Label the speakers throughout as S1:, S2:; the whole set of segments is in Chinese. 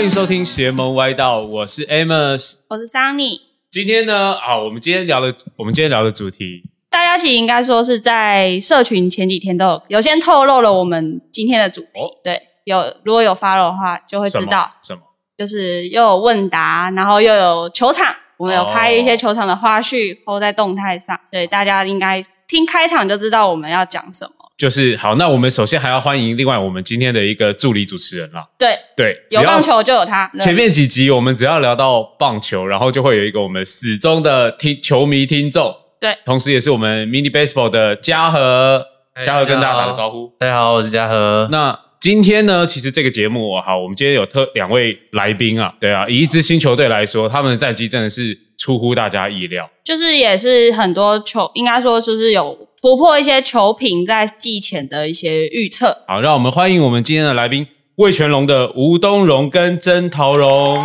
S1: 欢迎收听邪门歪道，我是 Amos。
S2: 我是 Sunny。
S1: 今天呢，啊，我们今天聊的，我们今天聊的主题，
S2: 大家其实应该说是在社群前几天都有有先透露了我们今天的主题，
S1: 哦
S2: 对，有如果有 follow 的话就会知道，
S1: 什么？
S2: 就是又有问答，然后又有球场，我们有拍一些球场的花絮抛在动态上，所以大家应该听开场就知道我们要讲什么。
S1: 就是好，那我们首先还要欢迎另外我们今天的一个助理主持人啦。
S2: 对，
S1: 对，
S2: 有棒球就有他。
S1: 前面几集我们只要聊到棒球，然后就会有一个我们死忠的听球迷听众，
S2: 对，
S1: 同时也是我们 mini baseball 的嘉禾，
S3: 哎
S1: 嘉禾跟大家打个招呼。
S3: 大家好，我是嘉禾。
S1: 那今天呢，其实这个节目好，我们今天有特两位来宾啊，对啊，以一支新球队来说，他们的战绩真的是出乎大家意料。
S2: 就是也是很多球，应该说就是有突破一些球评在季前的一些预测。
S1: 好，让我们欢迎我们今天的来宾，魏全龙的吴东荣跟曾桃荣，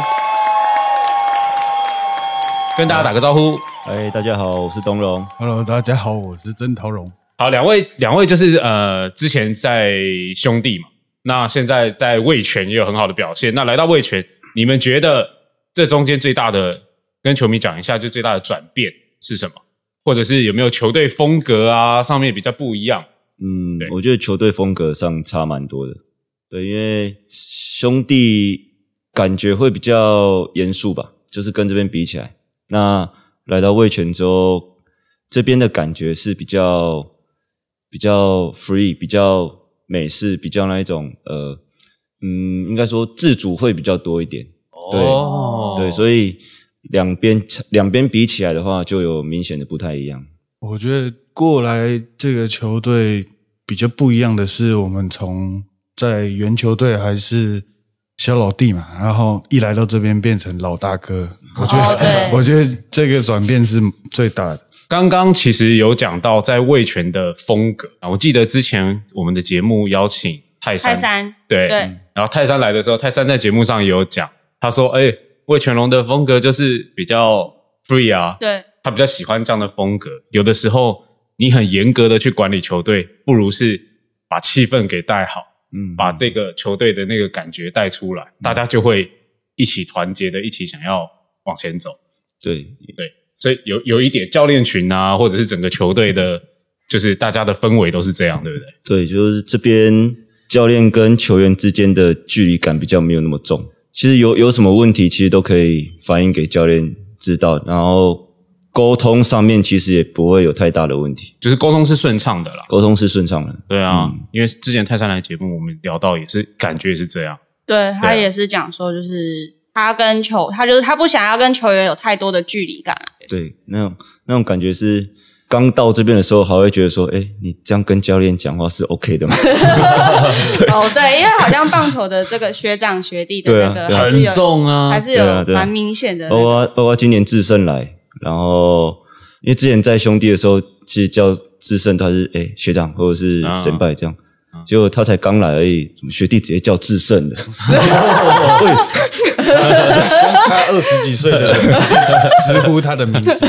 S1: 跟大家打个招呼。
S4: 哎，大家好，我是东荣。
S5: Hello，大家好，我是曾桃荣。
S1: 好，两位两位就是呃，之前在兄弟嘛，那现在在魏全也有很好的表现。那来到魏全，你们觉得这中间最大的跟球迷讲一下，就最大的转变是什么？或者是有没有球队风格啊上面比较不一样？
S4: 嗯，我觉得球队风格上差蛮多的。对，因为兄弟感觉会比较严肃吧，就是跟这边比起来。那来到味全之后，这边的感觉是比较比较 free，比较美式，比较那一种呃，嗯，应该说自主会比较多一点。对
S1: 哦
S4: 对，所以两边两边比起来的话，就有明显的不太一样。
S5: 我觉得过来这个球队比较不一样的是，我们从在原球队还是小老弟嘛，然后一来到这边变成老大哥。我觉得，
S2: 哦
S5: 我觉得这个转变是最大的。
S1: 刚刚其实有讲到在味全的风格啊，我记得之前我们的节目邀请泰山，
S2: 泰山，
S1: 对
S2: 对
S1: 然后泰山来的时候，泰山在节目上也有讲，他说：“哎、魏全龙的风格就是比较 free 啊，
S2: 对，
S1: 他比较喜欢这样的风格。有的时候你很严格的去管理球队，不如是把气氛给带好，
S4: 嗯，
S1: 把这个球队的那个感觉带出来，大家就会一起团结的，一起想要往前走。
S4: 对，
S1: 对，所以有有一点教练群啊，或者是整个球队的，就是大家的氛围都是这样，对不对？
S4: 对，就是这边教练跟球员之间的距离感比较没有那么重。其实有有什么问题，其实都可以反映给教练知道，然后沟通上面其实也不会有太大的问题，
S1: 就是沟通是顺畅的啦。
S4: 沟通是顺畅的。
S1: 对啊，
S4: 嗯
S1: 因为之前泰山来节目，我们聊到也是感觉是这样。
S2: 对他也是讲说，就是他跟球，他就是他不想要跟球员有太多的距离感啊。
S4: 对，那种那种感觉是刚到这边的时候，还会觉得说，哎，你这样跟教练讲话是 OK 的吗？
S2: 哦，对，因为好像棒球的这个学长学弟的那个
S4: 对啊
S2: 还是有，
S1: 重啊。
S2: 还是有蛮明显的那
S4: 包
S2: 个。
S4: 括包括今年智胜来，然后因为之前在兄弟的时候，其实叫智胜他是哎学长或者是
S1: 啊
S4: 神拜这样，结果他才刚来而已，怎么学弟直接叫智胜 的？
S5: 差二十几岁的人直呼他的名字，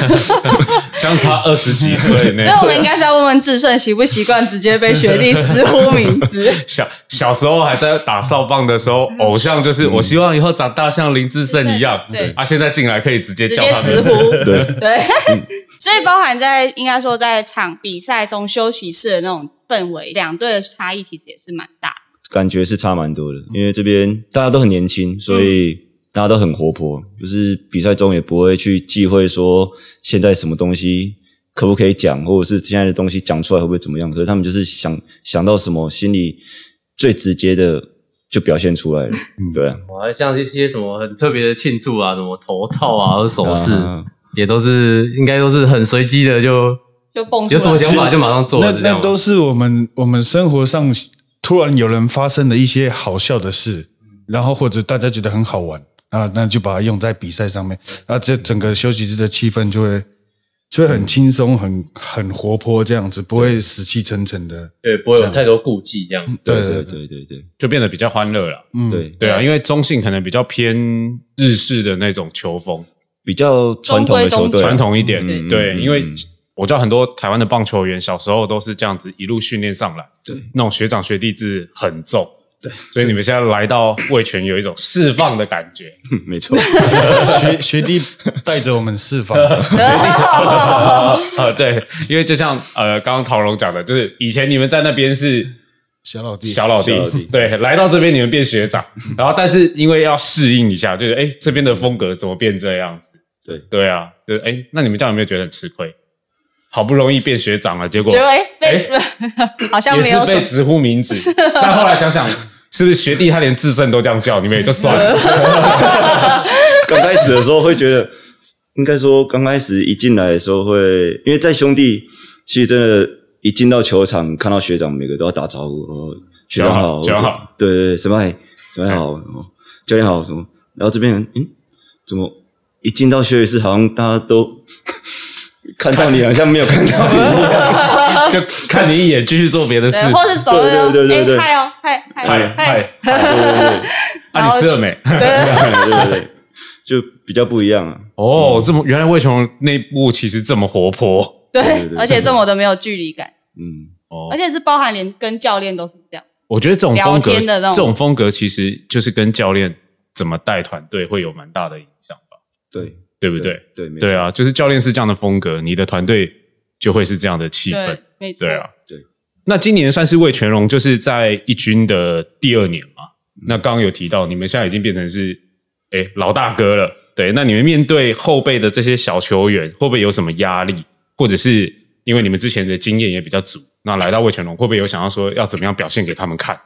S1: 相差二十几岁呢
S2: 所以。我们应该是要问问志胜习不习惯直接被学弟直呼名字。
S1: 小小时候还在打扫棒的时候，偶像就是我希望以后长大像林志胜一样。
S2: 对
S1: 啊，现在进来可以直接
S2: 直接
S1: 叫他的。
S2: 直呼，
S4: 对
S2: 对，所以包含在应该说在场比赛中休息室的那种氛围，两队的差异其实也是蛮大的。
S4: 感觉是差蛮多的，因为这边大家都很年轻，所以大家都很活泼，就是比赛中也不会去忌讳说现在什么东西可不可以讲，或者是现在的东西讲出来会不会怎么样。可是他们就是想想到什么，心里最直接的就表现出来了。对啊，
S3: 我还像一些什么很特别的庆祝啊，什么头套啊，或者手势，
S4: 啊
S3: 也都是应该都是很随机的，就
S2: 就蹦出来
S3: 有什么想法就马上做
S5: 那那都是我们我们生活上突然有人发生的一些好笑的事，然后或者大家觉得很好玩啊，那就把它用在比赛上面，那这整个休息日的气氛就会就会很轻松、很很活泼这样子，不会死气沉沉的。
S3: 对，不会有太多顾忌这样。
S4: 对
S5: 对
S4: 对对对对
S1: 就变得比较欢乐了。
S5: 嗯，
S4: 对，
S1: 对啊，因为中性可能比较偏日式的那种球风，
S4: 比较传统的球队啊，
S1: 传统一点。
S4: 嗯
S1: 对，
S4: 嗯
S1: 因为
S4: 嗯
S1: 我知道很多台湾的棒球员小时候都是这样子一路训练上来，
S4: 对
S1: 那种学长学弟制很重。对，所以你们现在来到味全有一种释放的感觉。
S4: 嗯 没错，
S5: 学学弟带着我们释放，
S1: 啊 对，因为就像呃，刚刚陶龙讲的，就是以前你们在那边是
S5: 小老弟，
S1: 小老弟，
S4: 小老弟。
S1: 对，来到这边你们变学长，然后但是因为要适应一下，就是哎，这边的风格怎么变这样子？
S4: 对。
S1: 对啊，就是哎，那你们这样有没有觉得很吃亏？好不容易变学长了，结果
S2: 结果哎被 好像
S1: 也是
S2: 没有，
S1: 被直呼名字，但后来想想，是不是学弟他连智胜都这样叫，你们也就算了。
S4: 刚开始的时候会觉得，应该说刚开始一进来的时候会，因为在兄弟，其实真的，一进到球场看到学长，每个都要打招呼，哦，学长好，
S1: 学长好
S4: 对对对，什么嗨，什么好，哦教练好，什么，然后这边人，嗯，怎么一进到休息室，好像大家都看到你，好像没有看到你一样，
S1: 就看你一眼，继续做别的事。
S2: 对，或是走了，
S4: 对对对对对
S2: 哎嗨哦，嗨嗨
S1: 嗨 啊，你吃了没？
S4: 对对对对，就比较不一样啊。
S1: 哦，这么原来魏琼内部其实这么活泼
S2: 对而且这么的没有距离感，
S4: 嗯，
S1: 哦
S2: 而。且是包含连跟教练都是这样，
S1: 我觉得这种风格，这种风格其实就是跟教练怎么带团队会有蛮大的影响吧，
S4: 对
S1: 对不对？
S4: 对
S1: 对啊，就是教练是这样的风格，你的团队就会是这样的气氛
S2: 对
S1: 啊，
S4: 对。
S1: 那今年算是魏全龙，就是在一军的第二年嘛。那刚刚有提到，你们现在已经变成是哎老大哥了。对，那你们面对后辈的这些小球员，会不会有什么压力？或者是因为你们之前的经验也比较足，那来到魏全龙，会不会有想要说要怎么样表现给他们看？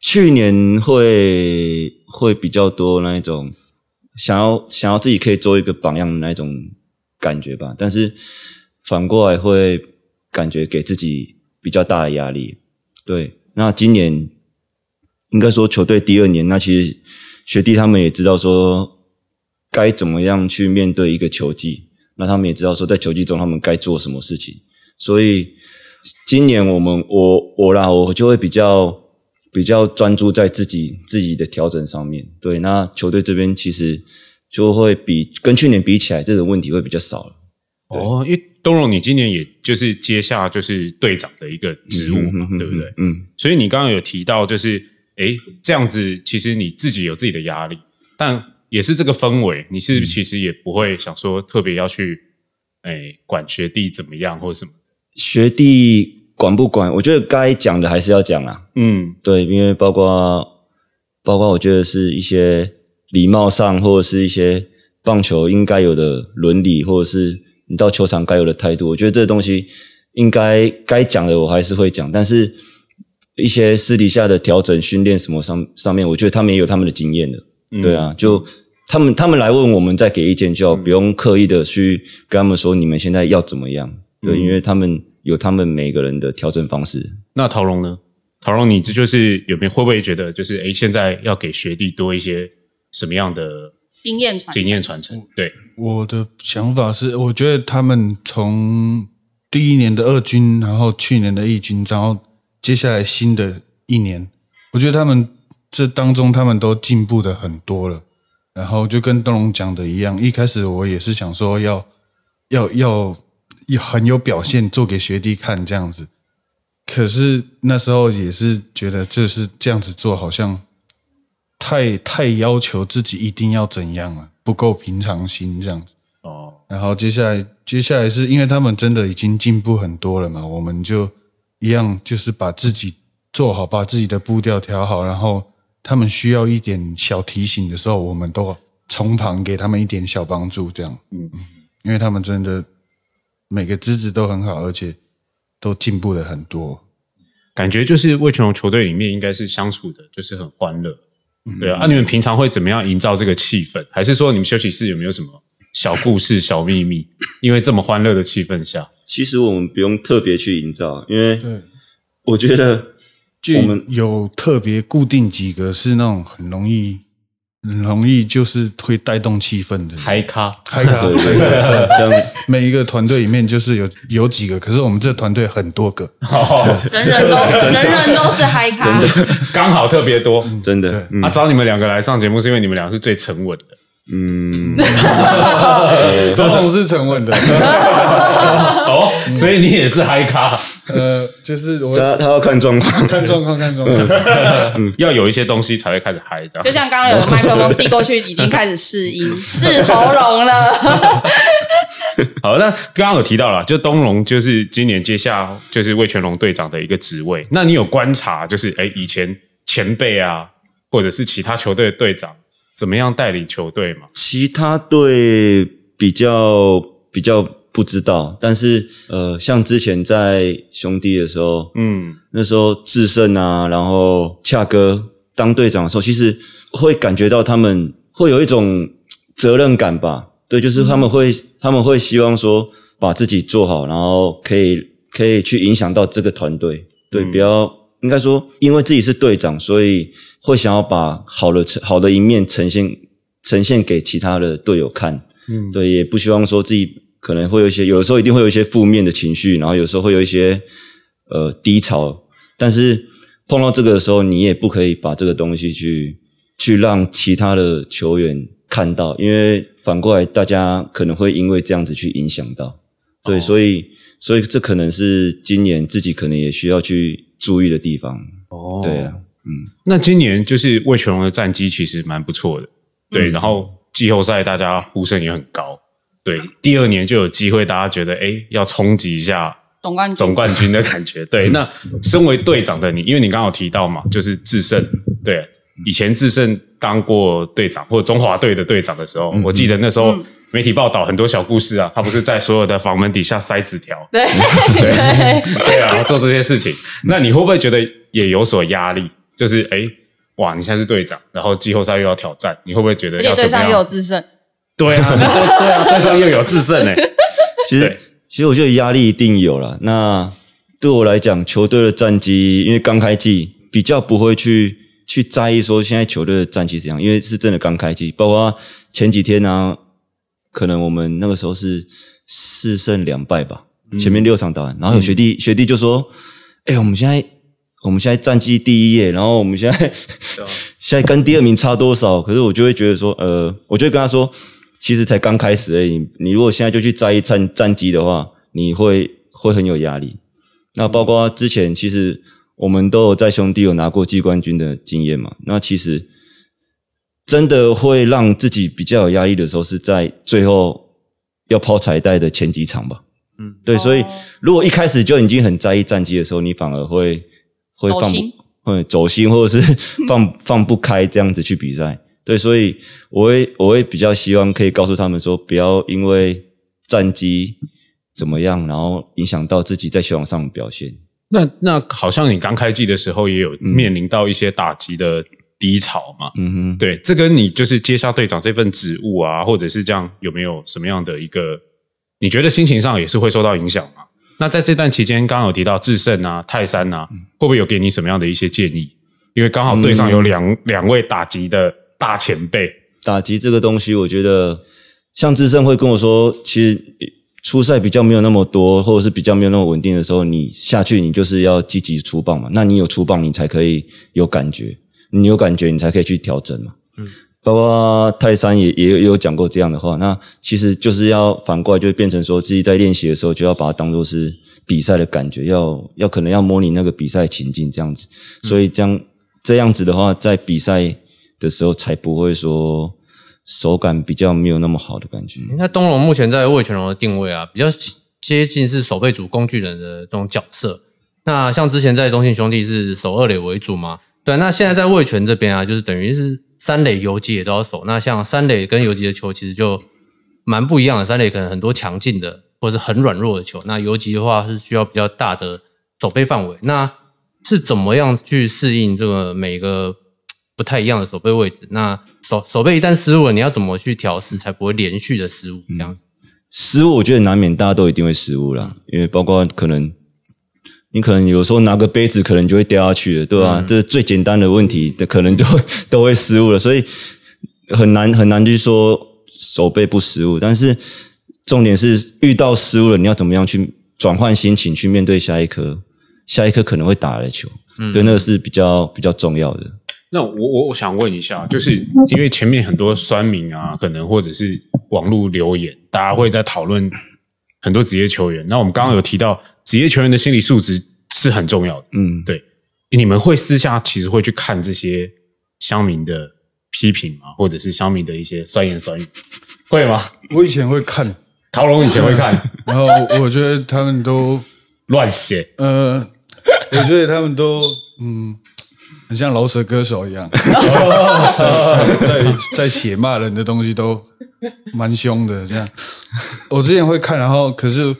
S4: 去年会会比较多那一种想要想要自己可以做一个榜样的那种感觉吧，但是反过来会感觉给自己比较大的压力。对，那今年应该说球队第二年，那其实学弟他们也知道说该怎么样去面对一个球季，那他们也知道说在球季中他们该做什么事情，所以今年我们我我啦，我就会比较比较专注在自己自己的调整上面。对，那球队这边其实就会比跟去年比起来，这种问题会比较少了。
S1: 哦，因为东荣你今年也就是接下就是队长的一个职务嘛，对不对？
S4: 嗯，
S1: 所以你刚刚有提到，就是诶这样子，其实你自己有自己的压力，但也是这个氛围，你是不是其实也不会想说特别要去诶管学弟怎么样或者什么？
S4: 学弟管不管？我觉得该讲的还是要讲啊。
S1: 嗯，
S4: 对，因为包括包括我觉得是一些礼貌上，或者是一些棒球应该有的伦理，或者是你到球场该有的态度，我觉得这东西应该该讲的我还是会讲，但是一些私底下的调整、训练什么上上面，我觉得他们也有他们的经验的，对啊，就。他们他们来问我们再给意见就好，不用刻意的去跟他们说你们现在要怎么样，对，因为他们有他们每个人的调整方式。
S1: 那陶龙呢？陶龙，你这就是有没有会不会觉得就是诶现在要给学弟多一些什么样的
S2: 经验传
S1: 经验传承？对，
S5: 我的想法是，我觉得他们从第一年的二军，然后去年的一军，然后接下来新的一年，我觉得他们这当中他们都进步的很多了。然后就跟东龙讲的一样，一开始我也是想说要要要要很有表现，做给学弟看这样子。可是那时候也是觉得，就是这样子做好像太太要求自己一定要怎样了，不够平常心这样子。
S1: 哦，
S5: 然后接下来，接下来是因为他们真的已经进步很多了嘛，我们就一样，就是把自己做好，把自己的步调调好，然后他们需要一点小提醒的时候，我们都从旁给他们一点小帮助，这样，嗯，因为他们真的每个资质都很好，而且都进步了很多。
S1: 感觉就是魏全龙球队里面应该是相处的，就是很欢乐。对啊，那、你们平常会怎么样营造这个气氛？还是说你们休息室有没有什么小故事、小秘密？因为这么欢乐的气氛下，
S4: 其实我们不用特别去营造，因为
S5: 对，
S4: 我觉得
S5: 就
S4: 我们
S5: 有特别固定几个是那种很容易、很容易就是会带动气氛的，
S1: 嗨咖。
S5: 嗨咖，
S4: 对 对对，像
S5: 每一个团队里面就是有有几个，可是我们这团队很多个，
S2: 人人都人人都是嗨咖，
S1: 刚好特别多。
S4: 真的，嗯。
S1: 啊，找你们两个来上节目是因为你们俩是最沉稳的，
S4: 嗯，
S5: 东龙是沉稳的，
S1: 哦，所以你也是嗨咖，
S5: 呃，就是我
S4: 他他要看状况。
S5: 看状况，看状况。
S1: 要有一些东西才会开始嗨，这样
S2: 就。像刚刚有个麦克风递过去，已经开始试音、试喉咙了。
S1: 好，那刚刚有提到了，就东龙就是今年接下就是魏全龙队长的一个职位。那你有观察，就是哎，以前前辈啊，或者是其他球队的队长怎么样带领球队嘛？
S4: 其他队比较比较不知道，但是呃，像之前在兄弟的时候，
S1: 嗯，
S4: 那时候智胜啊，然后恰哥当队长的时候，其实会感觉到他们会有一种责任感吧。对，就是他们会、他们会希望说把自己做好，然后可以可以去影响到这个团队。对，比较应该说，因为自己是队长，所以会想要把好的好的一面呈现呈现给其他的队友看。嗯，对，也不希望说自己可能会有一些，有的时候一定会有一些负面的情绪，然后有时候会有一些呃低潮，但是碰到这个的时候，你也不可以把这个东西去去让其他的球员看到，因为反过来大家可能会因为这样子去影响到，对，所以所以这可能是今年自己可能也需要去注意的地方。
S1: 哦。
S4: 对啊，嗯。
S1: 那今年就是魏全龙的战绩其实蛮不错的，对，然后季后赛大家呼声也很高，对，第二年就有机会，大家觉得哎要冲击一下
S2: 总冠军。
S1: 总冠军的感觉。对，那身为队长的你，因为你刚刚有提到嘛，就是智胜，对，以前智胜当过队长或者中华队的队长的时候，我记得那时候媒体报道很多小故事啊，他不是在所有的房门底下塞纸条，
S2: 对对，
S1: 对。啊，做这些事情，那你会不会觉得也有所压力？就是哎，哇，你现在是队长，然后季后赛又要挑战，你会不会觉得要怎么样？
S2: 又有制胜，
S1: 对啊，对对啊，队上又有制胜哎，
S4: 其实其实我觉得压力一定有了。那对我来讲，球队的战绩，因为刚开季比较不会去去在意说现在球队的战绩怎样，因为是真的刚开季。包括前几天呢、可能我们那个时候是四胜两败吧，前面六场打完，然后有学弟、学弟就说：“哎、我们现在我们现在战绩第一耶，然后我们现在 现在跟第二名差多少？”可是我就会觉得说，呃，我就会跟他说，其实才刚开始而已。你你如果现在就去在意战战绩的话，你会会很有压力。那包括之前其实我们都有在兄弟有拿过季冠军的经验嘛。那其实真的会让自己比较有压力的时候，是在最后要抛彩带的前几场吧。嗯，对，所以
S2: 哦
S4: 如果一开始就已经很在意战绩的时候，你反而会会放不 会走心，或者是放 放不开这样子去比赛。对，所以我会我会比较希望可以告诉他们说，不要因为战绩怎么样，然后影响到自己在球场上的表现。
S1: 那那好像你刚开季的时候也有面临到一些打击的低潮嘛？
S4: 嗯哼。
S1: 对，这跟你就是接下队长这份职务啊，或者是这样，有没有什么样的一个？你觉得心情上也是会受到影响吗？那在这段期间，刚刚有提到智胜啊、泰山啊，会不会有给你什么样的一些建议？因为刚好队上有两、两位打击的大前辈，
S4: 打击这个东西，我觉得像智胜会跟我说，其实初赛比较没有那么多，或者是比较没有那么稳定的时候，你下去你就是要积极出棒嘛。那你有出棒，你才可以有感觉，你有感觉，你才可以去调整嘛。嗯，包括泰山也也有也有讲过这样的话。那其实就是要反过来，就变成说自己在练习的时候，就要把它当做是比赛的感觉，要要可能要模拟那个比赛情境这样子。所以这样这样子的话，在比赛的时候才不会说手感比较没有那么好的感觉。
S3: 那东龙目前在魏全龙的定位啊，比较接近是守备组工具人的这种角色。那像之前在中信兄弟是守二垒为主嘛？对，那现在在魏全这边啊，就是等于是三垒游击也都要守。那像三垒跟游击的球其实就蛮不一样的，三垒可能很多强劲的或者是很软弱的球，那游击的话是需要比较大的守备范围。那是怎么样去适应这个每个不太一样的守备位置？那守守备一旦失误了，你要怎么去调试才不会连续的失误？这样子。
S4: 失误，我觉得难免大家都一定会失误啦，因为包括可能你可能有时候拿个杯子，可能就会掉下去了，对吧、这是最简单的问题，的可能就会 都会失误了，所以很难很难去说手背不失误，但是重点是遇到失误了，你要怎么样去转换心情，去面对下一颗下一颗可能会打来的球，对，那个是比较比较重要的。
S1: 那我我我想问一下，就是因为前面很多酸民啊，可能或者是网络留言，大家会在讨论很多职业球员。那我们刚刚有提到，职业球员的心理素质是很重要的。
S4: 嗯，
S1: 对，你们会私下其实会去看这些乡民的批评吗？或者是乡民的一些酸言酸语，会吗？
S5: 我以前会看，
S1: 陶龙以前会看
S5: 然后我觉得他们都
S1: 乱写，
S5: 呃，我觉得他们都嗯，很像饶舌歌手一样，在在在写骂人的东西都蛮凶的。这样，我之前会看，然后可是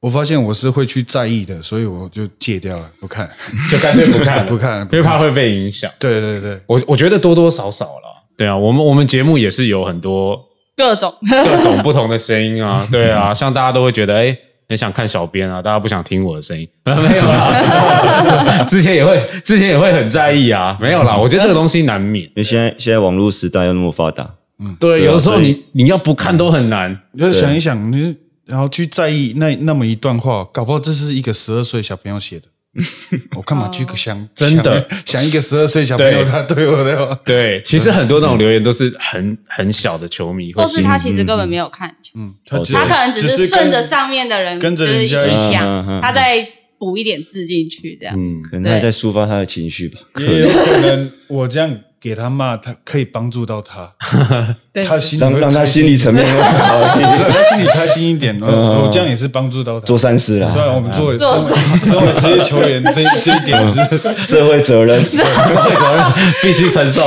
S5: 我发现我是会去在意的，所以我就戒掉了，不看。
S1: 就干脆不看了。
S5: 不看
S1: 因为怕会被影响。
S5: 对对对，
S1: 我我觉得多多少少了，对啊，我们我们节目也是有很多
S2: 各种
S1: 各种不同的声音啊，对啊，像大家都会觉得，哎，很想看小编啊，大家不想听我的声音，没有啦，之前也会，之前也会很在意啊，没有啦，我觉得这个东西难免，
S4: 因为现在现在网络时代又那么发达，
S1: 对，
S4: 对啊
S1: 有的时候你你要不看都很难，
S5: 就是想一想，你然后去在意那那么一段话，搞不好这是一个十二岁小朋友写的。我干嘛去想
S1: 真的。
S5: 想想一个十二岁小朋友他对我的话，
S1: 对，其实很多那种留言都是很很小的球迷，
S2: 或是他其实根
S1: 嗯
S2: 本没有看球，
S5: 他只
S2: 他可能只是顺着上面的人
S5: 跟着人家
S4: 嗯嗯
S2: 讲，
S4: 嗯。
S2: 他再补一点字进去，这样。
S1: 嗯，
S4: 可能他在抒发他的情绪吧。
S5: 也有可能我这样给他骂，他可以帮助到他，他心里
S4: 让让他心理层面。会好一点，
S5: 让他心里开心一点，我 我这样也是帮助到他。
S4: 做善事啦，
S5: 对啊，我们作为
S2: 做
S5: 身为身为职业球员，这这一点是
S4: 社会责任。
S1: 社会责任。必须承受。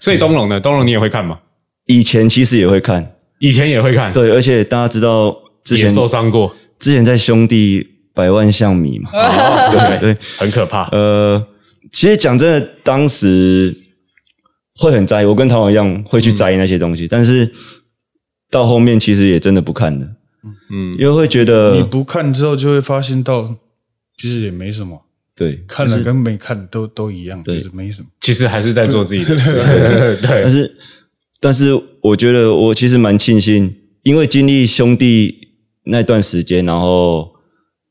S1: 所以东龙呢？东龙你也会看吗？
S4: 以前其实也会看，
S1: 以前也会看，
S4: 对，而且大家知道之前
S1: 受伤过，
S4: 之前在兄弟百万象迷嘛，对对，
S1: 很可怕。
S4: 呃，其实讲真的，当时会很在意，我跟唐王一样会去在意那些东西，但是到后面其实也真的不看了，
S1: 嗯，
S4: 因为会觉得你
S5: 不看之后就会发现到，其实也没什么，
S4: 对，
S5: 看了跟没看都都一样，就
S4: 对
S5: 是没什么。
S1: 其实还是在做自己的事。
S4: 但
S1: 对，
S4: 是但是我觉得我其实蛮庆幸，因为经历兄弟那段时间，然后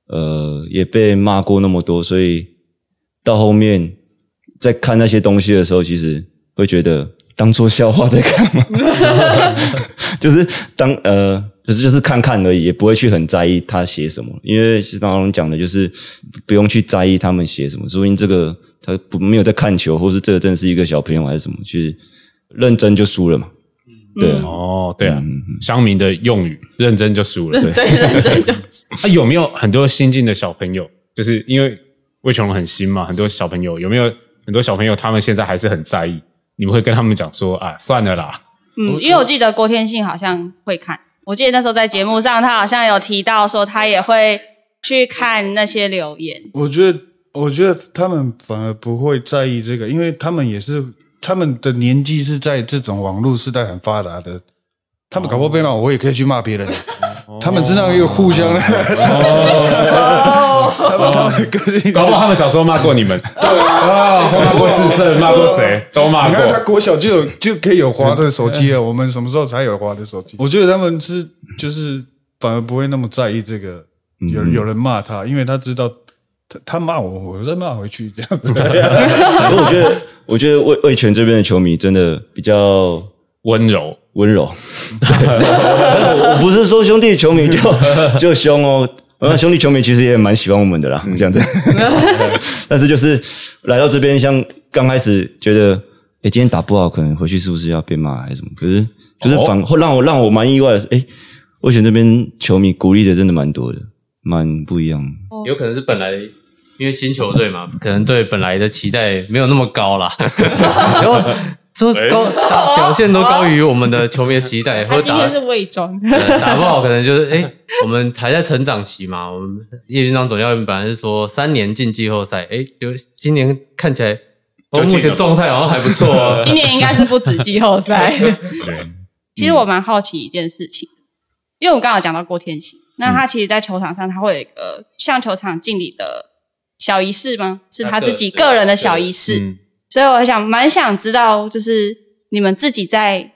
S4: 呃也被骂过那么多，所以到后面在看那些东西的时候，其实会觉得当做笑话在看嘛，就是当呃。就是就是看看而已，也不会去很在意他写什么，因为是刚刚讲的，就是不用去在意他们写什么，说明这个他不没有在看球，或是这个真的是一个小朋友还是什么，去认真就输了嘛。对啊，
S1: 哦，对啊，乡民的用语，认真就输了。对，
S2: 对，认真就是。
S1: 啊，有没有很多新进的小朋友？就是因为魏琼很新嘛，很多小朋友有没有很多小朋友他们现在还是很在意？你们会跟他们讲说啊，算了啦，
S2: 嗯，因为我记得郭天信好像会看，我记得那时候在节目上，他好像有提到说他也会去看那些留言。
S5: 我觉得，我觉得他们反而不会在意这个，因为他们也是他们的年纪是在这种网络时代很发达的，他们搞不好被骂，我也可以去骂别人。他们是那个互相的，
S2: 哦，
S5: 他们他们的个性
S1: 搞不好他们小时候骂过你们，对啊，骂过智胜，骂过谁，都骂
S5: 你看他
S1: 过。
S5: 国小就有就可以有滑的手机了，我们什么时候才有滑的手机？我觉得他们是就是反而不会那么在意这个，有有人骂他，因为他知道他他骂我，我再骂回去这样子。
S4: 可是我觉得，我觉得魏魏权这边的球迷真的比较
S1: 温柔，
S4: 温柔。我我不是说兄弟球迷就 就凶哦，那兄弟球迷其实也蛮喜欢我们的啦，这样子。但是就是来到这边，像刚开始觉得，哎，今天打不好，可能回去是不是要被骂还是什么？可是就是反会让我让我蛮意外的是，哎，魏权这边球迷鼓励的真的蛮多的，蛮不一样。
S3: 有可能是本来因为新球队嘛，可能对本来的期待没有那么高啦，然后说高打表现都高于我们的球迷的期待，或者打
S2: 他今天是伪装，
S3: 呃 打不好，可能就是哎、我们还在成长期嘛。我们叶军长总教练本来是说三年进季后赛，哎、就今年看起来，哦，
S1: 就进了
S3: 目前状态好像还不错哦。
S2: 今年应该是不止季后赛。
S1: 对，
S2: 其实我蛮好奇一件事情，因为我刚刚有讲到郭天喜，那他其实，在球场上他会有一个像球场敬礼的小仪式吗？是他自己个人的小仪式。
S1: 嗯，
S2: 所以我想蛮想知道，就是你们自己在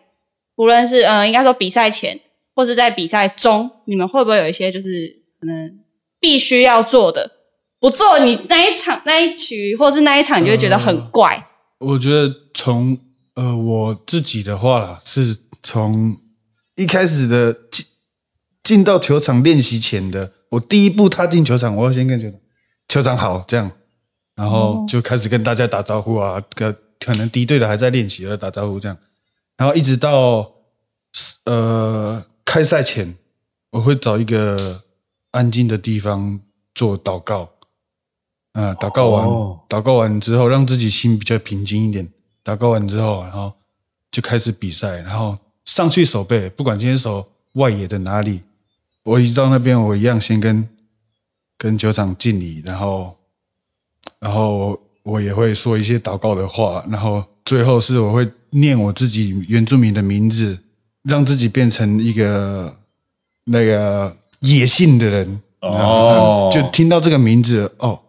S2: 无论是呃，应该说比赛前或是在比赛中，你们会不会有一些就是可能必须要做的，不做你那一场那一局或是那一场，你就会觉得很怪。
S5: 我觉得从呃我自己的话啦，是从一开始的进进到球场练习前的，我第一步踏进球场，我要先跟球球场好这样，然后就开始跟大家打招呼啊，可可能敌对的还在练习要打招呼这样，然后一直到呃开赛前，我会找一个安静的地方做祷告。嗯，祷告完，祷告完之后，让自己心比较平静一点。祷告完之后，然后就开始比赛，然后上去守备，不管今天守外野的哪里，我一到那边，我一样先跟跟球场敬礼，然后然后我也会说一些祷告的话，然后最后是我会念我自己原住民的名字，让自己变成一个那个野性的人。
S1: 哦。
S5: 就听到这个名字，哦，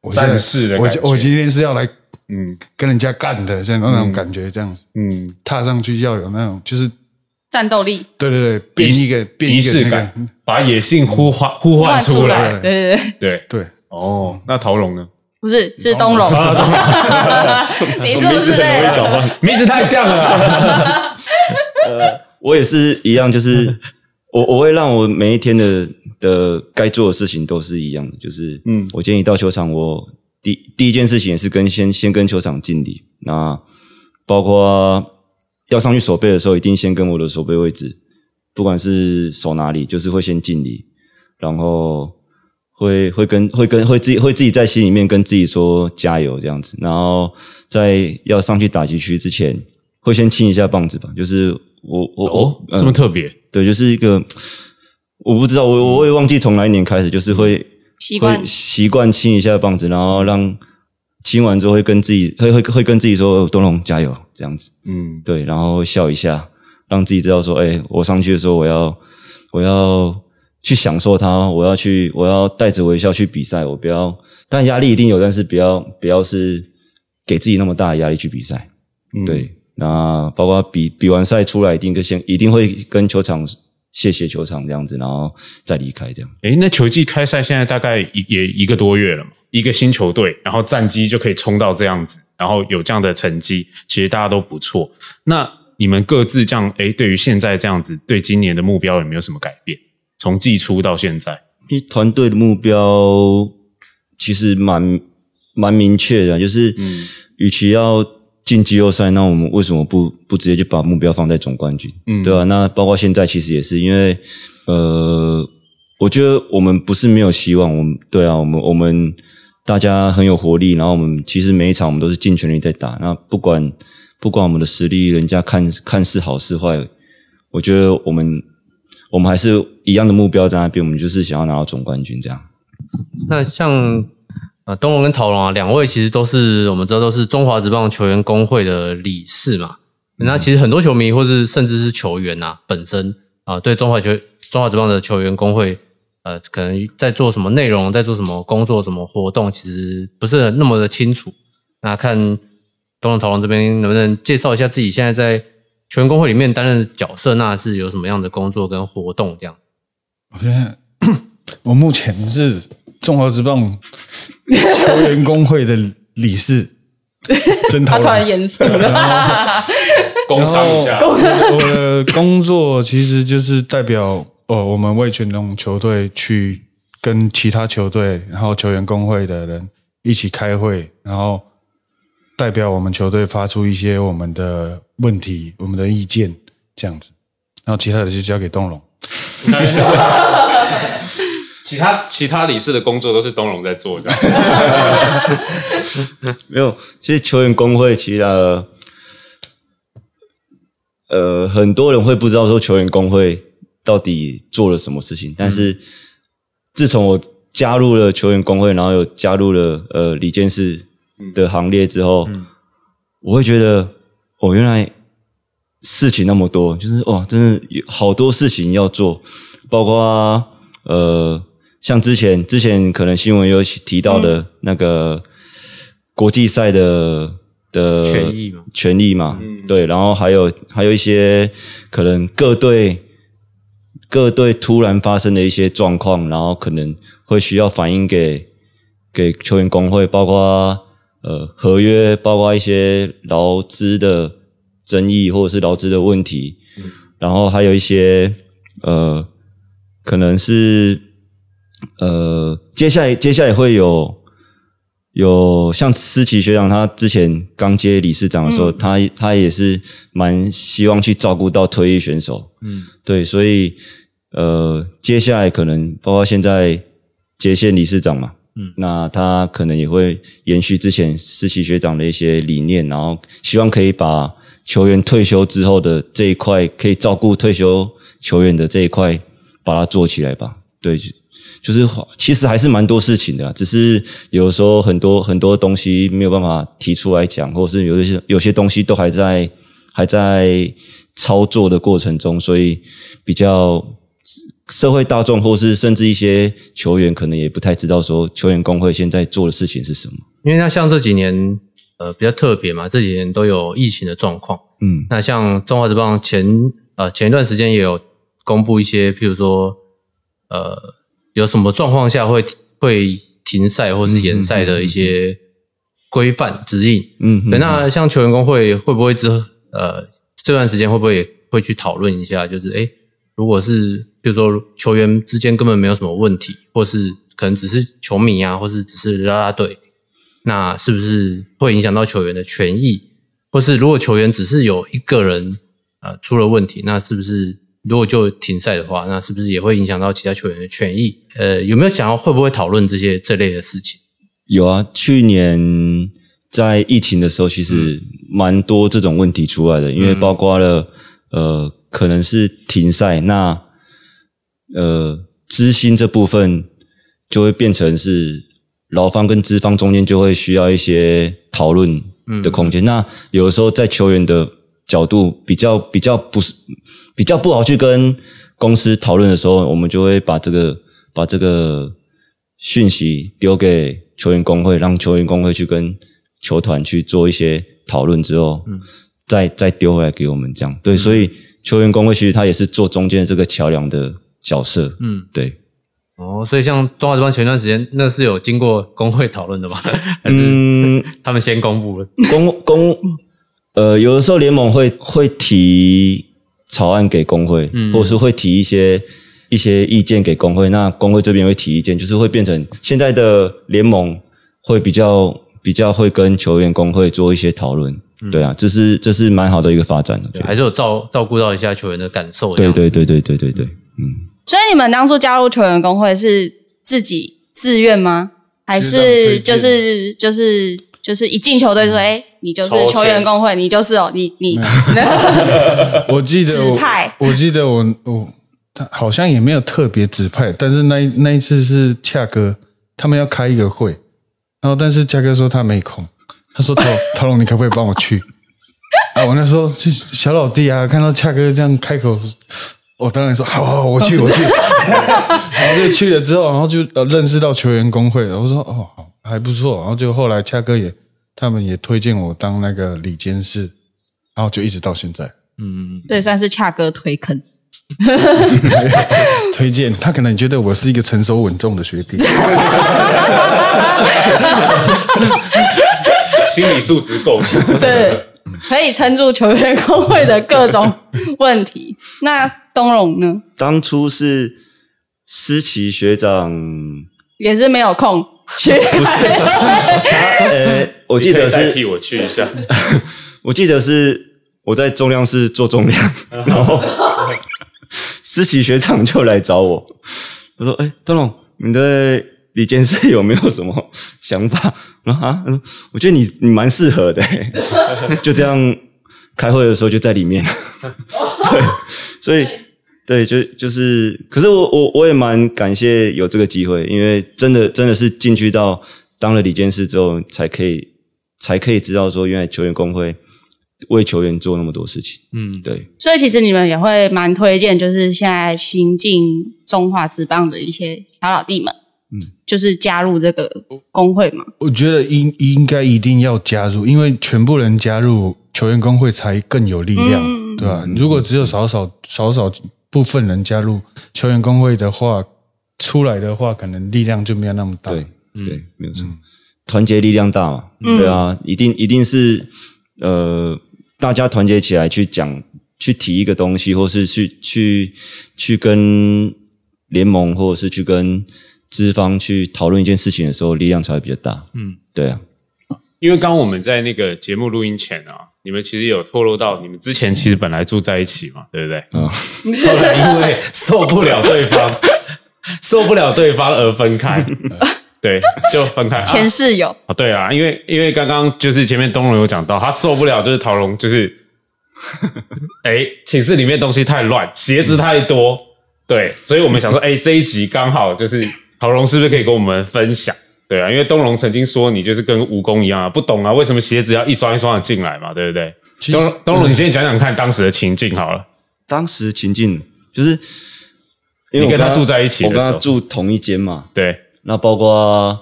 S5: 我
S1: 战士的
S5: 我我今天是要来
S1: 嗯
S5: 跟人家干的，像那种感觉，这样子。
S1: 嗯，
S5: 踏上去要有那种，就是
S2: 战斗力。
S5: 对对对，变一个变
S1: 仪
S5: 一个那个
S1: 式感，把野性呼唤呼唤出来。
S2: 对对。对，
S1: 对，
S5: 对，
S1: 哦，那陶龙呢？
S2: 不是是东龙，你是不是嘞？
S1: 名字太像了。啊。
S4: 我也是一样，就是我我会让我每一天的的该做的事情都是一样的，就是嗯，我今天一到球场，我第第一件事情也是跟先先跟球场敬礼，那包括要上去守备的时候，一定先跟我的守备位置，不管是守哪里，就是会先敬礼，然后会会跟会跟会自己会自己在心里面跟自己说加油这样子，然后在要上去打击区之前，会先亲一下棒子吧，就是我我我、
S1: 哦，
S4: 嗯
S1: 这么特别。
S4: 对，就是一个我不知道，我我也忘记从哪一年开始，就是会
S2: 习惯
S4: 习惯亲一下棒子，然后让亲完之后会跟自己会会会跟自己说东龙加油这样子，
S1: 嗯，
S4: 对，然后笑一下，让自己知道说，哎，我上去的时候我要我要去享受它，我要去我要带着微笑去比赛，我不要，但压力一定有，但是不要不要是给自己那么大的压力去比赛，对，那包括比比完赛出来，一定跟先一定会跟球场谢谢球场这样子，然后再离开这样。
S1: 诶，那球季开赛现在大概一也一个多月了嘛，一个新球队，然后战绩就可以冲到这样子，然后有这样的成绩，其实大家都不错。那你们各自这样，诶，对于现在这样子，对今年的目标有没有什么改变？从季初到现在，
S4: 因为团队的目标其实蛮蛮明确的，就是与其要进季后赛，那我们为什么不不直接就把目标放在总冠军？嗯，对吧、那包括现在其实也是，因为呃，我觉得我们不是没有希望，我们对啊，我们我们大家很有活力，然后我们其实每一场我们都是尽全力在打。那不管不管我们的实力，人家看看是好是坏，我觉得我们我们还是一样的目标在那边，我们就是想要拿到总冠军这样。
S3: 那像呃东龙跟陶龙啊，两位其实都是我们知道都是中华职棒球员工会的理事嘛。那其实很多球迷或是甚至是球员呐、本身啊、对中华球中华职棒的球员工会，呃，可能在做什么内容，在做什么工作、什么活动，其实不是那么的清楚。那看东龙、陶龙这边能不能介绍一下自己现在在球员工会里面担任角色，那是有什么样的工作跟活动这样？
S5: 我现在我目前是中华职棒球员工会的理事，真讨
S2: 他突然
S5: 论。
S2: 严肃了，
S1: 工商一下，
S5: 我的工作其实就是代表呃我们为全龙球队去跟其他球队，然后球员工会的人一起开会，然后代表我们球队发出一些我们的问题、我们的意见这样子，然后其他的就交给东龙。
S1: 其他其他理事的工作都是东龙在做的。
S4: 没有，其实球员工会其实呃，呃，很多人会不知道说球员工会到底做了什么事情，但是自从我加入了球员工会，然后又加入了呃李监事的行列之后，我会觉得哦，原来事情那么多，就是哇，真的有好多事情要做，包括呃，像之前之前可能新闻有提到的那个国际赛的的
S3: 权益嘛。
S4: 权益嘛，对，然后还有还有一些可能各队各队突然发生的一些状况，然后可能会需要反映给给球员工会，包括呃合约，包括一些劳资的争议或者是劳资的问题，然后还有一些呃可能是呃接下来接下来会有。有像思琪学长，他之前刚接理事长的时候，他他也是蛮希望去照顾到退役选手，嗯，对，所以呃，接下来可能包括现在接线理事长嘛，嗯，那他可能也会延续之前思琪学长的一些理念，然后希望可以把球员退休之后的这一块，可以照顾退休球员的这一块，把它做起来吧，对。就是其实还是蛮多事情的，只是有时候很多很多东西没有办法提出来讲，或者是有一些有些东西都还在还在操作的过程中，所以比较社会大众或是甚至一些球员可能也不太知道说球员工会现在做的事情是什么。
S3: 因为那像这几年呃比较特别嘛，这几年都有疫情的状况，嗯，那像中华职棒前呃前一段时间也有公布一些，譬如说呃。有什么状况下会会停赛或是延赛的一些规范指引？嗯，对。那像球员工会会不会之呃这段时间会不会会去讨论一下？就是哎，如果是比如说球员之间根本没有什么问题，或是可能只是球迷啊，或是只是拉拉队，那是不是会影响到球员的权益？或是如果球员只是有一个人啊出了问题，那是不是？如果就停赛的话，那是不是也会影响到其他球员的权益？呃，有没有想要会不会讨论这些这类的事情？
S4: 有啊，去年在疫情的时候，其实蛮多这种问题出来的，因为包括了呃，可能是停赛，那呃，资薪这部分就会变成是劳方跟资方中间就会需要一些讨论的空间。那有的时候在球员的角度比较比较不是。比较不好去跟公司讨论的时候，我们就会把这个把这个讯息丢给球员工会，让球员工会去跟球团去做一些讨论之后，嗯，再再丢回来给我们这样。对，所以球员工会其实他也是做中间这个桥梁的角色。嗯，对。
S3: 哦，所以像中华职棒前段时间，那是有经过工会讨论的吗？还是他们先公布了？
S4: 公公呃，有的时候联盟会会提。草案给工会，或者是会提一些一些意见给工会，那工会这边会提意见，就是会变成现在的联盟会比较比较会跟球员工会做一些讨论，对啊，这是这是蛮好的一个发展的，
S3: 还是有照照顾到一下球员的感受。
S4: 对对对对对对对，嗯。
S2: 所以你们当初加入球员工会是自己自愿吗？还是就是就是就是一进球队说哎？你就是球员工会，你就是哦，你你。
S5: 我记得指派，我记得我我他好像也没有特别指派，但是那那一次是恰哥他们要开一个会，然后但是恰哥说他没空，他说陶 陶龙你可不可以帮我去？啊，我那时候小老弟啊，看到恰哥这样开口，我当然说好，好，我去，我去。然后就去了之后，然后就认识到球员工会了。我说哦，好还不错。然后就后来恰哥也。他们也推荐我当那个里监事，然后就一直到现在。
S2: 嗯，对，算是恰哥推坑。
S5: 推荐他可能觉得我是一个成熟稳重的学弟，
S1: 心理素质够强，
S2: 对，可以撑住球员工会的各种问题。那东荣呢？
S4: 当初是思琪学长，
S2: 也是没有空。去
S4: 不是 他呃，我记得是
S1: 替我去一下。
S4: 我记得是我在重量室做重量，然后思琪学长就来找我，他说：“哎，东荣，你对李监事有没有什么想法？”然后啊，我觉得你你蛮适合的，就这样开会的时候就在里面。对，所以。对，就就是，可是我我我也蛮感谢有这个机会，因为真的真的是进去到当了李监事之后，才可以才可以知道说，原来球员工会为球员做那么多事情。嗯，对。
S2: 所以其实你们也会蛮推荐，就是现在新进中华职棒的一些小老弟们，嗯，就是加入这个工会嘛。
S5: 我觉得应应该一定要加入，因为全部人加入球员工会才更有力量，对吧？如果只有少少少少。部分人加入球员工会的话，出来的话，可能力量就没有那么大。
S4: 对，对，没有错。团结力量大嘛，对啊，一定一定是呃，大家团结起来去讲、去提一个东西，或是去去去跟联盟，或者是去跟资方去讨论一件事情的时候，力量才会比较大。嗯，对啊，
S1: 因为刚刚我们在那个节目录音前啊，你们其实有透露到，你们之前其实本来住在一起嘛，对不对？嗯。后来因为受不了对方，受不了对方而分开，对，就分开。
S2: 前室友
S1: 啊，对啊，因为因为刚刚就是前面东龙有讲到，他受不了就是陶龙，就是 哎，寝室里面东西太乱，鞋子太多，对，所以我们想说，哎，这一集刚好就是陶龙是不是可以跟我们分享？对啊，因为东龙曾经说你就是跟蜈蚣一样啊，不懂啊，为什么鞋子要一双一双的进来嘛，对不对？东东龙，你先讲讲看当时的情境好了。
S4: 当时情境就是，
S1: 因为跟他住在一起，
S4: 我跟他住同一间嘛。
S1: 对，
S4: 那包括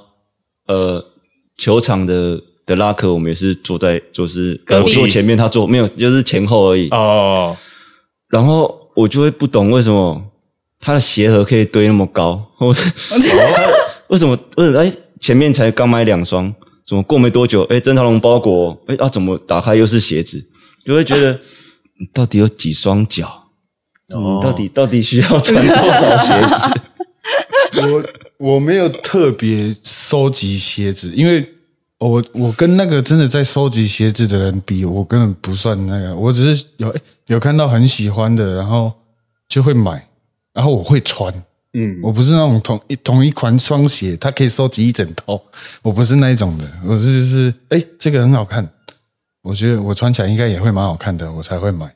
S4: 呃球场的的拉克，我们也是坐在就是我坐前面，他坐没有，就是前后而已。哦。然后我就会不懂为什么他的鞋盒可以堆那么高，或者 为什么？为什么？哎。前面才刚买两双，怎么过没多久？哎，郑涛龙包裹，哎啊，怎么打开又是鞋子？就会觉得到底有几双脚？哦，到底到底需要穿多少鞋子？
S5: 我我没有特别收集鞋子，因为我我跟那个真的在收集鞋子的人比，我根本不算那个。我只是有有看到很喜欢的，然后就会买，然后我会穿。嗯，我不是那种同一同一款双鞋，它可以收集一整套。我不是那一种的，我是是，哎，这个很好看，我觉得我穿起来应该也会蛮好看的，我才会买。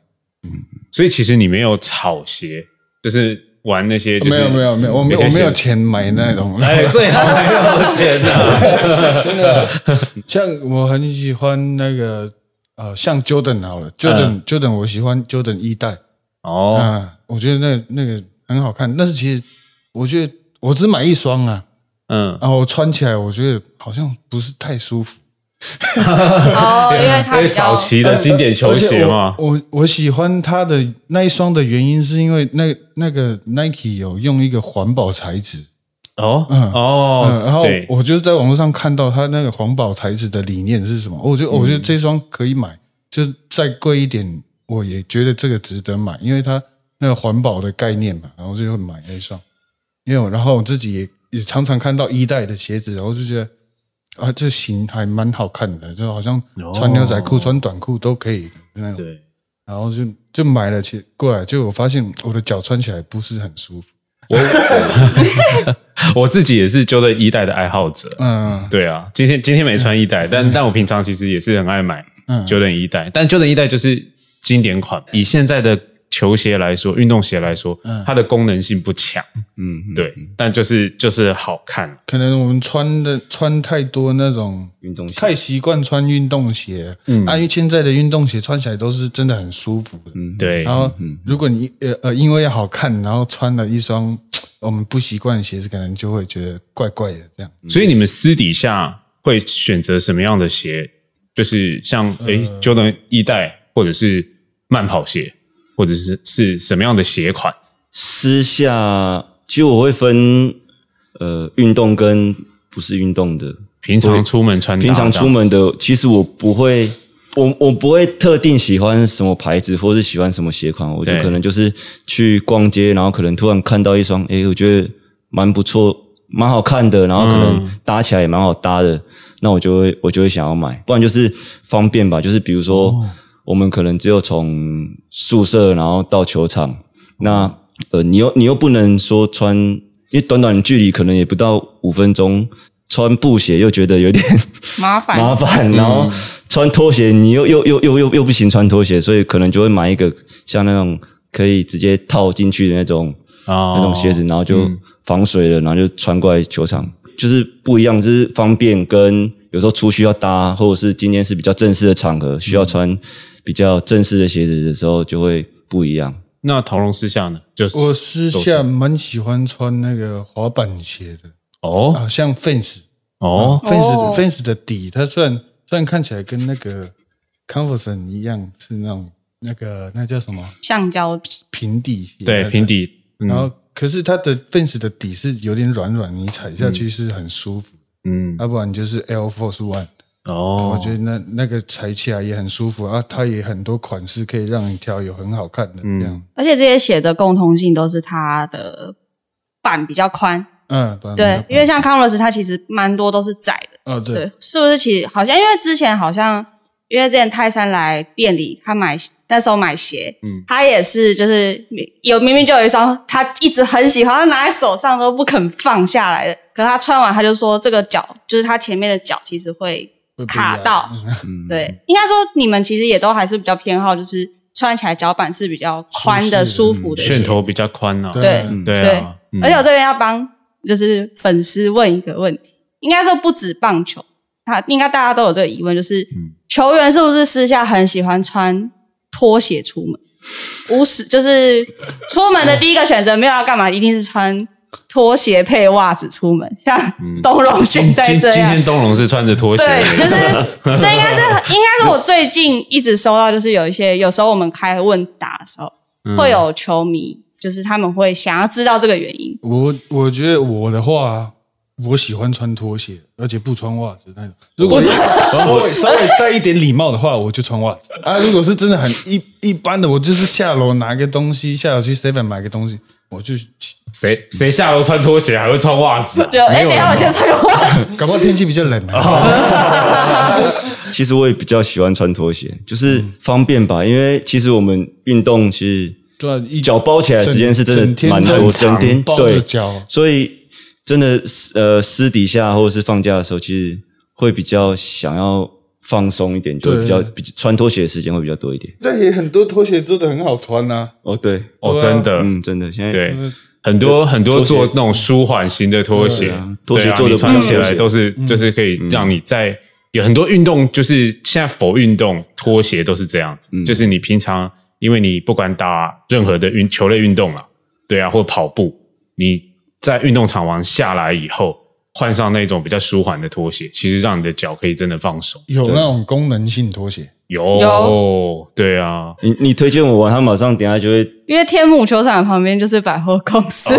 S1: 嗯，所以其实你没有炒鞋，就是玩那些，
S5: 没有没有没有，我没我没有钱买那种，
S1: 哎，最好没有钱的，
S5: 真的。像我很喜欢那个呃，像 Jordan 好了，Jordan Jordan 我喜欢 Jordan 一代。哦，嗯，我觉得那那个很好看，但是其实。我觉得我只买一双啊，嗯，然后我穿起来，我觉得好像不是太舒服。
S2: 哦，因为它
S1: 早期的经典球鞋嘛。
S5: 我我喜欢它的那一双的原因，是因为那那个 Nike 有用一个环保材质。
S1: 哦，嗯，哦，
S5: 然后我就是在网络上看到它那个环保材质的理念是什么，我觉得我觉得这双可以买，就是再贵一点，我也觉得这个值得买，因为它那个环保的概念嘛，然后就会买那一双。因为然后我自己也也常常看到一代的鞋子，然后就觉得啊，这型还蛮好看的，就好像穿牛仔裤、穿短裤都可以的那种。对，然后就就买了起过来，就我发现我的脚穿起来不是很舒服。
S1: 我 我自己也是 Jordan 一代的爱好者。嗯，对啊，今天今天没穿一代，但但我平常其实也是很爱买 Jordan 一代，但 Jordan 一代就是经典款，以现在的。球鞋来说，运动鞋来说，它的功能性不强，嗯，对，但就是就是好看。
S5: 可能我们穿的穿太多那种
S4: 运动鞋，
S5: 太习惯穿运动鞋，嗯，因为现在的运动鞋穿起来都是真的很舒服的，
S1: 嗯，对。
S5: 然后，如果你呃呃因为要好看，然后穿了一双我们不习惯的鞋子，可能就会觉得怪怪的这样。
S1: 所以你们私底下会选择什么样的鞋？就是像哎，Jordan 一代或者是慢跑鞋。或者是是什么样的鞋款？
S4: 私下其实我会分呃运动跟不是运动的。
S1: 平常出门穿，
S4: 平常出门的，其实我不会，我我不会特定喜欢什么牌子，或是喜欢什么鞋款，我就可能就是去逛街，然后可能突然看到一双，诶，我觉得蛮不错，蛮好看的，然后可能搭起来也蛮好搭的，那我就会我就会想要买，不然就是方便吧，就是比如说。我们可能只有从宿舍然后到球场，那呃，你又你又不能说穿，因为短短的距离可能也不到五分钟，穿布鞋又觉得有点
S2: 麻烦。
S4: 麻烦，然后穿拖鞋你又又又又又又不行穿拖鞋，所以可能就会买一个像那种可以直接套进去的那种那种鞋子，然后就防水了，然后就穿过来球场，就是不一样，就是方便跟有时候出去要搭，或者是今天是比较正式的场合需要穿。比较正式的鞋子的时候就会不一样。
S1: 那陶龙私下呢？就是
S5: 我私下蛮喜欢穿那个滑板鞋的。哦，像 Fence 哦，Fence Fence 的底，它虽然虽然看起来跟那个 Converse 一样是那种那个那叫什么？
S2: 橡胶
S5: 平底鞋，
S1: 对平底，
S5: 然后可是它的 Fence 的底是有点软软，你踩下去是很舒服。
S1: 嗯，
S5: 要不然就是 Air Force One。
S1: 哦，
S5: 我觉得那那个踩起来也很舒服啊，它也很多款式可以让你挑，有很好看的这样。
S2: 而且这些鞋的共通性都是它的板比较宽，
S5: 嗯，不然
S2: 对，因为像 Converse 它其实蛮多都是窄的，
S5: 哦对。
S2: 对，是不是？其实好像因为之前好像因为之前泰山来店里，他买那时候买鞋，嗯，他也是就是有明明就有一双他一直很喜欢，他拿在手上都不肯放下来的，可他穿完他就说这个脚就是他前面的脚其实会卡到，对，应该说你们其实也都还是比较偏好就是穿起来脚板是比较宽的、舒服的鞋
S1: 楦头比较宽啊，
S2: 对
S5: 嗯
S1: 对。
S2: 而且我这边要帮就是粉丝问一个问题，应该说不止棒球，他应该大家都有这个疑问，就是、
S1: 嗯。
S2: 球员是不是私下很喜欢穿拖鞋出门？无时就是出门的第一个选择没有要干嘛，一定是穿拖鞋配袜子出门，像东荣现在
S1: 今今
S2: 这样。
S1: 天东龙是穿着拖鞋，
S2: 对，就是 这应该是应该是我最近一直收到，就是有一些有时候我们开问答的时候，
S1: 嗯
S2: 会有球迷，就是他们会想要知道这个原因。
S5: 我我觉得我的话，我喜欢穿拖鞋，而且不穿袜子那种。如果是稍微稍微带一点礼貌的话，我就穿袜子啊。如果是真的很一一般的，我就是下楼拿个东西，下楼去 seven 买个东西，我就
S1: 谁谁下楼穿拖鞋还会穿袜子啊？
S2: 有我先穿个袜子。
S5: 搞不好天气比较冷啊。
S4: 其实我也比较喜欢穿拖鞋，就是方便吧。因为其实我们运动其实
S5: 对啊，一
S4: 脚包起来的时间是真的蛮多，整天
S5: 包着
S4: 对，
S5: 脚，
S4: 所以真的呃私底下或者是放假的时候，其实会比较想要放松一点，就会比较比穿拖鞋的时间会比较多一点。
S5: 但也很多拖鞋做的很好穿呐。
S4: 哦，对，
S1: 哦，真的，
S4: 嗯，真的，现在
S1: 对，很多很多做那种舒缓型的拖鞋。
S4: 对啊，拖鞋做得
S1: 你穿起来都是就是可以让你在有很多运动，就是现在否运动拖鞋都是这样子，就是你平常因为你不管打任何的运球类运动啊，对啊，或跑步，你在运动场完下来以后。换上那种比较舒缓的拖鞋，其实让你的脚可以真的放松。
S5: 有那种功能性拖鞋，
S1: 有，
S2: 有
S1: 对啊，
S4: 你你推荐我，他马上等下就会
S2: 因为天母球场旁边就是百货公司，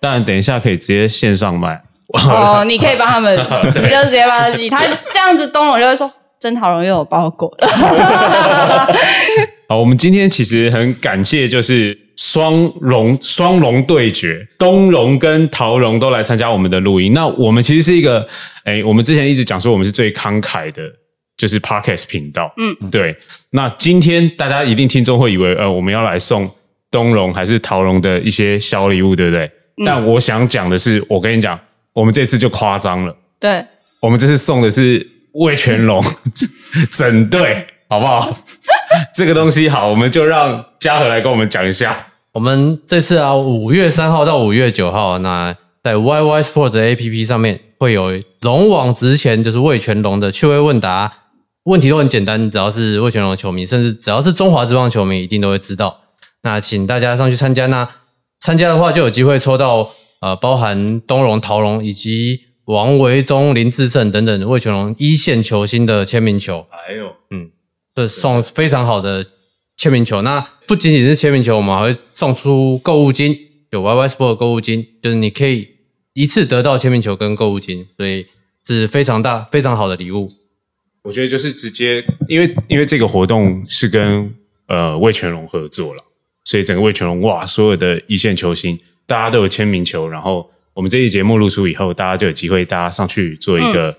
S1: 当然等一下可以直接线上卖。
S2: 哦，你可以帮他们，你就直接帮他寄。他这样子，东龙就会说：“真好容易有包裹了。
S1: 好，我们今天其实很感谢，就是双龙双龙对决，东龙跟桃龙都来参加我们的录音。那我们其实是一个，哎，我们之前一直讲说我们是最慷慨的，就是 Podcast 频道。嗯，对。那今天大家一定听众会以为，呃，我们要来送东龙还是桃龙的一些小礼物，对不对？但我想讲的是，我跟你讲，我们这次就夸张了。”
S2: 对，
S1: 我们这次送的是魏全龙 整队，好不好？这个东西好，我们就让嘉禾来跟我们讲一下。
S3: 我们这次啊，五月三号到五月九号，那在 YY Sport 的 APP 上面会有龙网直前就是魏全龙的趣味问答，问题都很简单，只要是魏全龙的球迷，甚至只要是中华之棒球迷，一定都会知道。那请大家上去参加，那参加的话就有机会抽到呃，包含东龙、桃龙以及王维忠、林志胜等等魏全龙一线球星的签名球。
S1: 哎呦，
S3: 这送非常好的签名球。那不仅仅是签名球，我们还会送出购物金，有 YY Sport 的购物金，就是你可以一次得到签名球跟购物金，所以是非常大、非常好的礼物。
S1: 我觉得就是直接，因为因为这个活动是跟呃魏全龙合作了，所以整个魏全龙哇，所有的一线球星大家都有签名球，然后我们这期节目录出以后，大家就有机会大家上去做一个、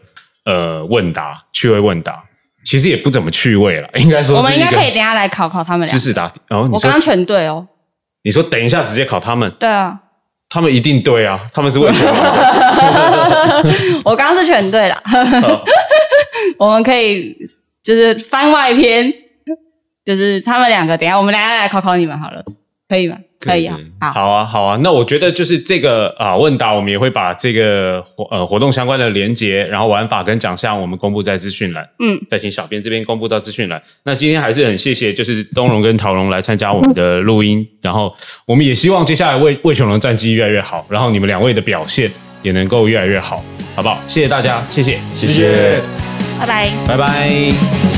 S1: 呃问答趣味问答，其实也不怎么趣味了，应该说
S2: 我们应该可以等一下来考考他们俩。
S1: 知识答题。然后
S2: 刚刚全对哦，
S1: 你说等一下直接考他们，
S2: 对啊，
S1: 他们一定对啊，他们是为什么。
S2: 我刚刚是全对了。我们可以就是番外篇，就是他们两个，等一下我们等一下来考考你们好了，可以吗？可以啊，好，
S1: 好啊，好啊，那我觉得就是这个啊问答，我们也会把这个活呃活动相关的连接，然后玩法跟奖项，我们公布在资讯栏。
S2: 嗯，
S1: 再请小编这边公布到资讯栏。那今天还是很谢谢，就是东荣跟陶荣来参加我们的录音，然后我们也希望接下来魏魏雄龙战绩越来越好，然后你们两位的表现也能够越来越好，好不好？谢谢大家，谢谢，
S4: 谢谢。
S2: 拜拜。
S1: 拜拜。